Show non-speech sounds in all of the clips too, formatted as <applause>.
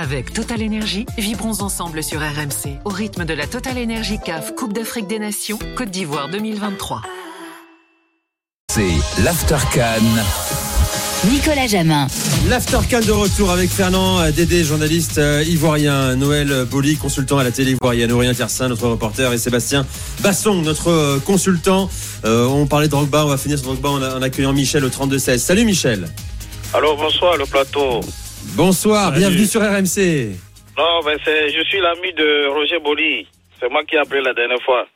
Avec Total Energy, vibrons ensemble sur RMC au rythme de la Total Energy CAF Coupe d'Afrique des Nations Côte d'Ivoire 2023. C'est l'Aftercan. Nicolas Jamin. L'Aftercan de retour avec Fernand Dédé, journaliste euh, ivoirien, Noël Boli, consultant à la télé ivoirienne, Aurélien Tersin, notre reporter, et Sébastien Basson, notre euh, consultant. Euh, on parlait de Drogba, on va finir sur Drogba en, en accueillant Michel au 32-16. Salut Michel. Alors bonsoir le plateau. Bonsoir, Salut. bienvenue sur RMC. Non, ben c'est, je suis l'ami de Roger Boli. C'est moi qui ai appelé la dernière fois.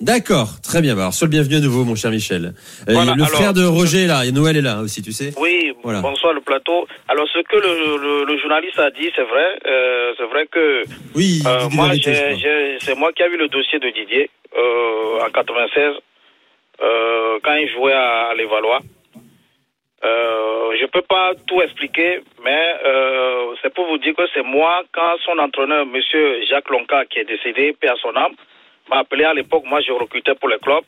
D'accord, très bien. Bah, Alors, sois le bienvenu à nouveau, mon cher Michel. Euh, Voilà, le alors- frère de Roger est là, et Noël est là aussi, tu sais. Oui, Voilà. bonsoir le plateau. Alors ce que le, le, le journaliste a dit, c'est vrai. Euh, c'est vrai que Oui, euh, moi, c'est moi qui ai vu le dossier de Didier euh, en 96 euh, quand il jouait à, à l'Évalois. Euh, je peux pas tout expliquer, mais euh, c'est pour vous dire que c'est moi, quand son entraîneur, Monsieur Jacques Lonca, qui est décédé, paix à son âme, m'a appelé à l'époque, moi je recrutais pour le club,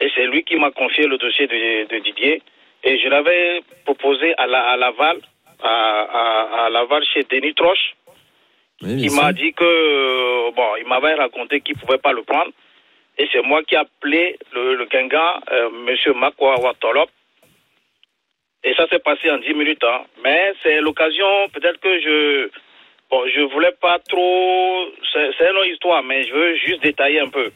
et c'est lui qui m'a confié le dossier de, de Didier, et je l'avais proposé à, la, à Laval, à, à, à Laval chez Denis Troche, Oui, sûr. m'a dit que bon, il m'avait raconté qu'il pouvait pas le prendre. Et c'est moi qui ai appelé le, le Guingamp, euh, Monsieur Makwa Watolop. Et ça s'est passé en 10 minutes. Hein. Mais c'est l'occasion, peut-être que je bon, je voulais pas trop. C'est une histoire, mais je veux juste détailler un peu.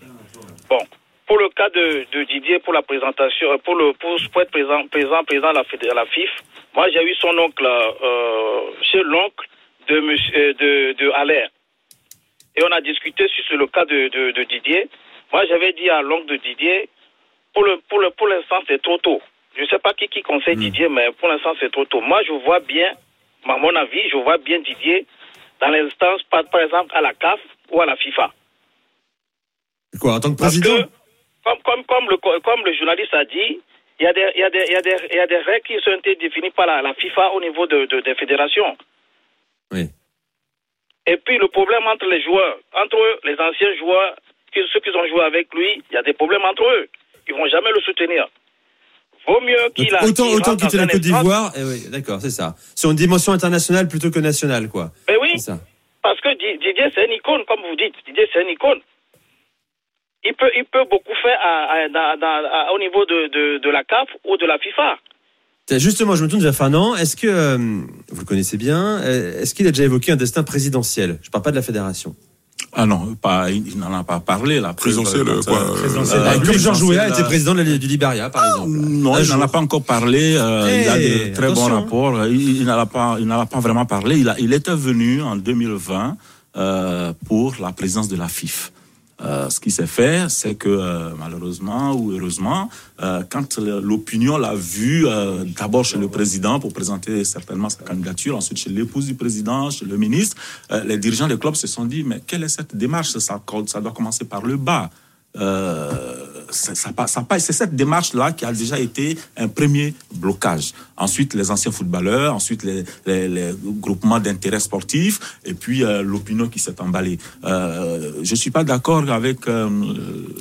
Bon, pour le cas de, Didier, pour la présentation, pour le pour, être présent, présent, à la, à la FIF, moi j'ai eu son oncle euh, chez l'oncle de euh, de, de Allaire. Et on a discuté sur le cas de, Didier. Moi j'avais dit à l'oncle de Didier, pour le pour le pour l'instant c'est trop tôt. Je ne sais pas qui qui conseille Didier, mais pour l'instant c'est trop tôt. Moi je vois bien, à mon avis, je vois bien Didier dans l'instance, par, par exemple à la CAF ou à la FIFA. Quoi, en tant que Parce président que, comme, comme, comme, le, comme le journaliste a dit, il y, a des, il, y a des, il, y a des, il y a des règles qui ont été définies par la, la FIFA au niveau de, de- des fédérations. Oui. Et puis le problème entre les joueurs, entre eux, les anciens joueurs, ceux qui ont joué avec lui, il y a des problèmes entre eux. Ils vont jamais le soutenir. Vaut mieux qu'il a. autant autant quitter la Côte d'Ivoire, eh oui, d'accord, c'est ça. Sur une dimension internationale plutôt que nationale, quoi. Mais oui, ça. parce que Di- Didier, c'est une icône, comme vous dites. Didier, c'est une icône. Il peut, il peut beaucoup faire à- au niveau de, de, de la CAF ou de la FIFA. Justement, je me tourne vers Fernand. Est-ce que, euh, vous le connaissez bien, euh, est-ce qu'il a déjà évoqué un destin présidentiel? Je parle pas de la fédération. Ah non, pas, il n'en a pas parlé. La Présidentielle, euh, euh, Ah, Comme Georges Weah était euh, président de la- du Liberia, par exemple. Non, Un il n'en a pas encore parlé. euh, il a de très attention. bons rapports. Il, il n'en a pas, il n'en a pas vraiment parlé. Il, a, il était venu en 2020 euh, pour la présidence de la FIF. Euh, ce qui s'est fait, c'est que euh, malheureusement ou heureusement, euh, quand l'opinion l'a vu, d'abord chez le président pour présenter certainement sa candidature, ensuite chez l'épouse du président, chez le ministre, les dirigeants des clubs se sont dit mais quelle est cette démarche? Ça, doit commencer par le bas. C'est ça, pa- ça, pa- c'est cette démarche-là qui a déjà été un premier blocage. Ensuite, les anciens footballeurs, ensuite les, les, les groupements d'intérêt sportifs, et puis euh, l'opinion qui s'est emballée. Euh, je suis pas d'accord avec euh,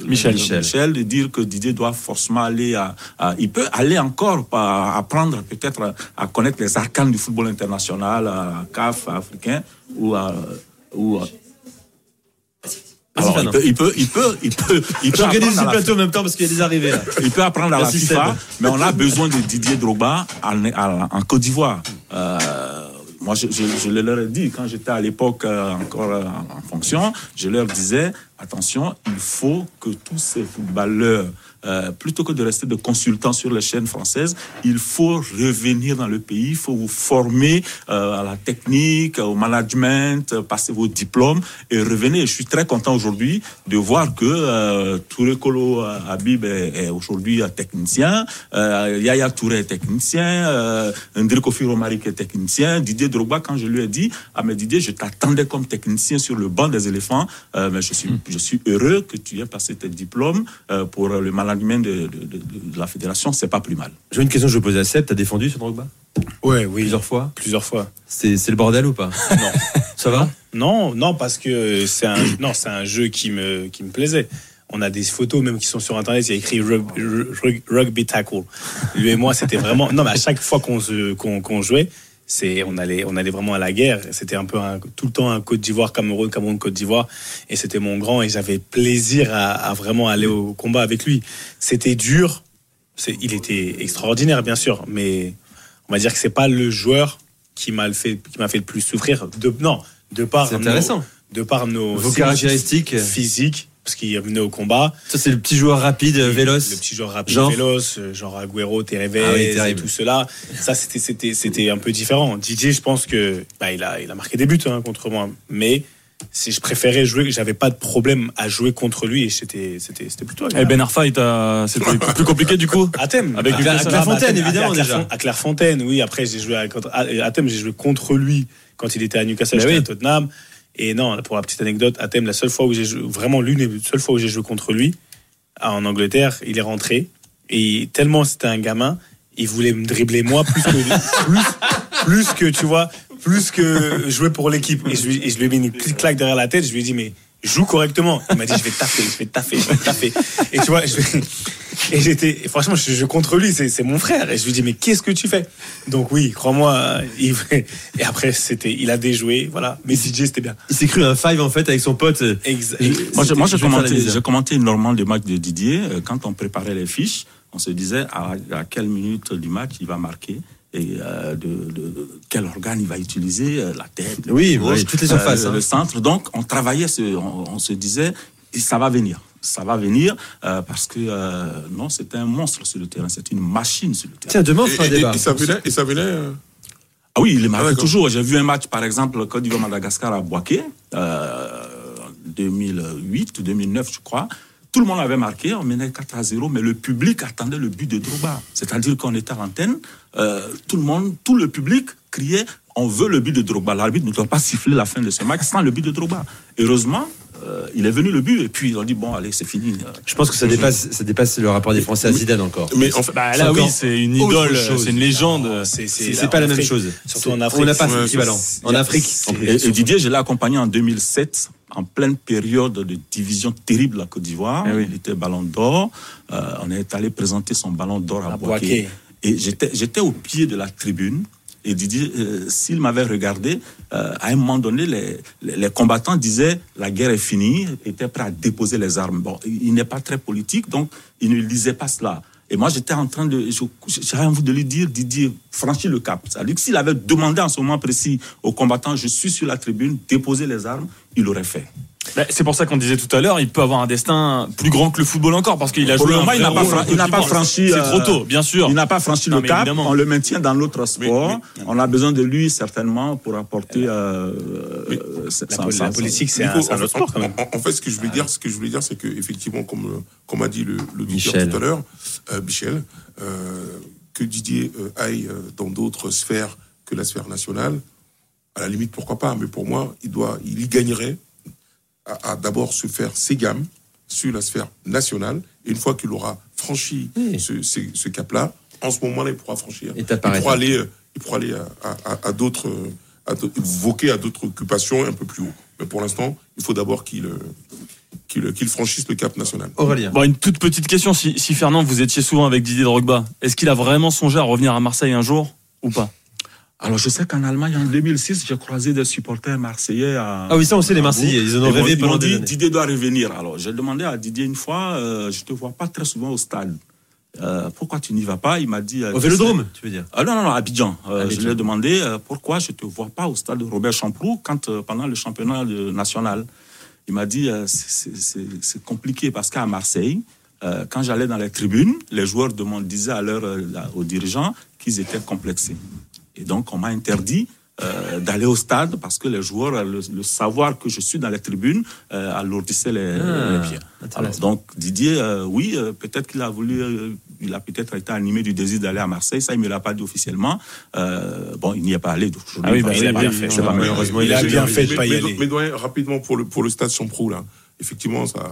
Michel. Michel de dire que Didier doit forcément aller à, à- il peut aller encore à apprendre peut-être à, à connaître les arcanes du football international, à CAF, à africain ou à, ou à- alors, il peut, il peut, il peut, il peut, il peut J'organise la plateau en même temps parce qu'il y a des arrivées là. il peut apprendre à la FIFA, mais on a besoin de Didier Drogba en, Côte d'Ivoire. Euh, moi, je, je, je le leur ai dit, quand j'étais à l'époque euh, encore euh, en fonction, je leur disais, attention, il faut que tous ces footballeurs, euh, plutôt que de rester de consultants sur les chaînes françaises, il faut revenir dans le pays, il faut vous former euh, à la technique, au management, euh, passer vos diplômes et revenir. Je suis très content aujourd'hui de voir que euh, Touré Kolo Habib est, est aujourd'hui un technicien, euh, Yaya Touré est technicien, euh, Ndri Kofi Romari qui est technicien, Didier Drogba, quand je lui ai dit, ah mais Didier, je t'attendais comme technicien sur le banc des éléphants, mais je suis, je suis heureux que tu aies passé tes diplômes euh, pour le management de, de, de- de la fédération, c'est pas plus mal. J'ai une question que je posais à Seb. T'as défendu sur Drogba Ouais, oui. plusieurs fois? Plusieurs fois. C'est c'est le bordel ou pas? <laughs> Non. Ça va? Non, non, parce que c'est un, non, c'est un jeu qui me, qui me plaisait. On a des photos même qui sont sur internet, il y a écrit rug- rug- rugby tackle. Lui et moi, c'était vraiment. Non, mais à chaque fois qu'on se- qu'on qu'on jouait, c'est on allait on allait vraiment à la guerre. C'était un peu un- tout le temps un Côte d'Ivoire, Cameroun, Cameroun, Côte d'Ivoire, et c'était mon grand et j'avais plaisir à, à vraiment aller au combat avec lui. C'était dur, c'est, il était extraordinaire bien sûr, mais on va dire que c'est pas le joueur qui m'a le fait qui m'a fait le plus souffrir. De non, de par nos- intéressant. de par nos Vos caractéristiques. physiques, parce qu'il venait au combat. Ça, c'est le petit joueur rapide, Le véloce. petit joueur rapide, Genre véloce, euh, genre Agüero, Tereves Ah oui, et tout cela. Ça, c'était, c'était, c'était un peu différent. Didier, je pense que bah, il, a, il a marqué des buts hein, contre moi. Mais si je préférais jouer, j'avais pas de problème à jouer contre lui et c'était, c'était, c'était plutôt Et agréable. Ben Arfa, il t'a- c'était plus compliqué du coup? <laughs> À Thème. Avec à, à. Clairefontaine, évidemment, à déjà. À Clairefontaine, oui. Après, j'ai joué à, contre- à, à Thème, j'ai joué contre lui quand il était à Newcastle, oui. à Tottenham. Et non, pour la petite anecdote, à Thème, la seule fois où j'ai joué, vraiment l'une des seules fois où j'ai joué contre lui, en Angleterre, il est rentré. Et tellement c'était un gamin, il voulait me dribbler moi plus que, <laughs> plus, plus que, tu vois, plus que jouer pour l'équipe. Et je, lui, et je lui ai mis une petite claque derrière la tête. Je lui ai dit, mais joue correctement. Il m'a dit, je vais taffer, je vais taffer, je vais taffer. Et tu vois, je vais- <laughs> et j'étais, et franchement, je joue contre lui, c'est c'est mon frère. Et je lui dis, mais qu'est-ce que tu fais? Donc oui, crois-moi, il- <laughs> et après, c'était, il a déjoué, voilà. Mais DJ, c'était bien. Il s'est cru un five en fait avec son pote. euh, Exa- Moi, je- moi, Je j'ai commenté énormément le match de Didier. Euh, Quand on préparait les fiches, on se disait à, à quelle minute du match il va marquer et euh, de, de- quel organe il va utiliser, euh, la tête, le Oui, gauche, oui, toutes les surfaces, euh, hein. le centre. Donc, on travaillait, ce- on, on se disait, et ça va venir. Ça va venir euh, parce que euh, non, c'était un monstre sur le terrain, c'est une machine sur le terrain. Tiens, demain on fera un débat. et ça venait, et ça venait. euh, Ah oui, il est marqué d'accord. toujours. J'ai vu un match, par exemple, Côte d'Ivoire-Madagascar à Boaké, euh, en 2008 ou 2009, je crois. Tout le monde avait marqué, on menait 4 à 0, mais le public attendait le but de Drogba. C'est-à-dire qu'on était à l'antenne, euh, tout le monde, tout le public criait on veut le but de Drogba. L'arbitre ne doit pas siffler la fin de ce match sans le but de Drogba. Heureusement, euh, il est venu le but, et puis ils ont dit bon, allez, c'est fini. Je pense que ça dépasse, ça dépasse le rapport des Français à Zidane encore. Mais en fait, Bah là oui, c'est une idole, c'est une légende. C'est, pas la même chose. Surtout en Afrique. On n'a pas cet équivalent. En Afrique. Et, et Didier, je l'ai accompagné en 2007, en pleine période de division terrible à la Côte d'Ivoire. Eh oui. Il était ballon d'or. Euh, on est allé présenter son ballon d'or à, À Boaké. Et j'étais, j'étais au pied de la tribune. Et Didier, euh, s'il m'avait regardé, euh, à un moment donné, les, les, les combattants disaient la guerre est finie, étaient prêts à déposer les armes. Bon, il il n'est pas très politique, donc il ne lisait pas cela. Et moi, j'étais en train de. J'avais envie de lui dire, Didier, franchis le cap. C'est-à-dire que s'il avait demandé en ce moment précis aux combattants, je suis sur la tribune, déposez les armes, il l'aurait fait. Bah, c'est pour ça qu'on disait tout à l'heure, il peut avoir un destin plus grand que le football encore parce qu'il a Pour joué moment, il n'a pas rôle fra- pas franchi, C'est euh, trop tôt, bien sûr. Il n'a pas franchi Non, le mais cap. évidemment. On le maintient dans l'autre sport. on a besoin de lui certainement pour apporter. euh, euh, La, politique, c'est un, c'est un en, autre fait, sport quand même. en- en fait, ce que je voulais dire, ce que je voulais dire, c'est que effectivement, comme euh, comme a dit le, le Michel. Tout à l'heure, euh, Michel, euh, que Didier euh, aille euh, dans d'autres sphères que la sphère nationale, à la limite, pourquoi pas. Mais pour moi, il doit, il y gagnerait à, à d'abord se faire ses gammes sur la sphère nationale. Et une fois qu'il aura franchi Oui. ce, ce- ce cap-là, en ce moment-là, il pourra franchir. Il pourra aller, euh, il pourra aller à, à- à- à d'autres, euh, à d'autres- voquer à d'autres occupations un peu plus haut. Mais pour l'instant, il faut d'abord qu'il euh, qu'il qu'il franchisse le cap national. Aurélien. Bon, une toute petite question. Si, si Fernand, vous étiez souvent avec Didier Drogba, est-ce qu'il a vraiment songé à revenir à Marseille un jour ou pas? Alors, je sais qu'en Allemagne, en 2006, j'ai croisé des supporters marseillais à. Ah oui, ça on sait les Marseillais, ils en ont rêvé pendant dit. Didier doit revenir. Alors, j'ai demandé à Didier une fois, euh, je te vois pas très souvent au stade. Euh, pourquoi tu n'y vas pas? Il m'a dit. euh, Au Vélodrome, tu veux dire? Ah non, non, non, à Abidjan. Euh, Abidjan. Je lui ai demandé euh, pourquoi je ne te vois pas au stade Robert Champroux quand, pendant le championnat de- national? Il m'a dit c'est- compliqué parce qu'à Marseille, quand j'allais dans les tribunes, les joueurs disaient à leur, aux dirigeants qu'ils étaient complexés. Et donc, on m'a interdit euh, d'aller au stade parce que les joueurs, le, le savoir que je suis dans les tribunes, euh, alourdissait les, Ah, les pieds. Alors, donc Didier, euh, oui, euh, peut-être qu'il a voulu, euh, il a peut-être été animé du désir d'aller à Marseille. Ça, il me l'a pas dit officiellement. Euh, bon, il n'y est pas allé. donc Ah oui, bah, bah il a bien fait. pas malheureusement, il a bien fait de pas y mais- aller. Mais rapidement pour le pour le stade Champrou là, effectivement ça,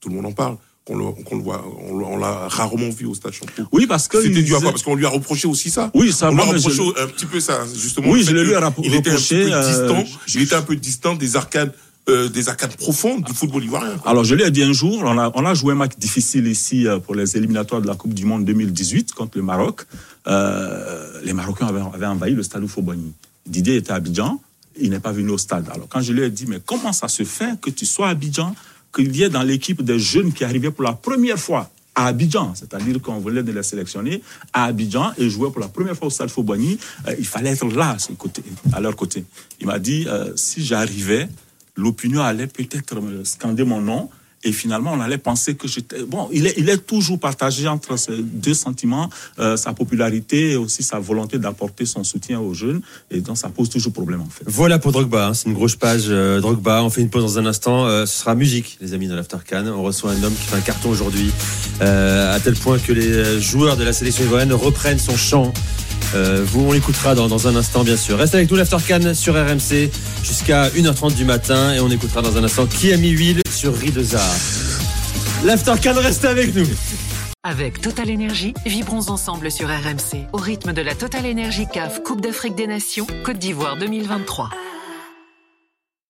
tout le monde en parle. Qu'on le, voit, on, l'a- rarement vu au stade Champrou. Oui, parce que C'était dû à quoi? Parce qu'on lui a reproché aussi ça? Oui, ça on lui a je- reproché un petit peu ça, justement. Oui, je l'ai lui rappro- Il était un peu euh, distant. je- Il était un peu distant des arcades euh, des arcades profondes du football ivoirien. quoi. Alors, je lui ai dit un jour, on a, on a joué un match difficile ici euh, pour les éliminatoires de la Coupe du Monde 2018 contre le Maroc. Euh, les Marocains avaient, avaient envahi le stade Oufobogny. Didier était à Abidjan, il n'est pas venu au stade. Alors, quand je lui ai dit, mais comment ça se fait que tu sois à Abidjan, qu'il y ait dans l'équipe des jeunes qui arrivaient pour la première fois à Abidjan, c'est-à-dire qu'on voulait de les sélectionner à Abidjan et jouer pour la première fois au stade Fobogny, euh, il fallait être là, à, leur côté. Il m'a dit, euh, si j'arrivais, l'opinion allait peut-être scander mon nom. Et finalement, on allait penser que j'étais. Bon, il est, il est toujours partagé entre ces deux sentiments, euh, sa popularité et aussi sa volonté d'apporter son soutien aux jeunes. Et donc, ça pose toujours problème, en fait. Voilà pour Drogba, hein, c'est une grosse page euh, Drogba. On fait une pause dans un instant. Euh, ce sera musique, les amis de l'Aftercan. On reçoit un homme qui fait un carton aujourd'hui, euh, à tel point que les euh, joueurs de la sélection ivoirienne reprennent son chant. Euh, vous, on l'écoutera dans, dans un instant, bien sûr. Restez avec nous, l'Aftercan sur RMC jusqu'à 1h30 du matin. Et on écoutera dans un instant qui a mis huile sur Rideza. L'Aftercan, restez avec nous. Avec Total Énergie, vibrons ensemble sur RMC au rythme de la Total Énergie CAF Coupe d'Afrique des Nations Côte d'Ivoire 2023.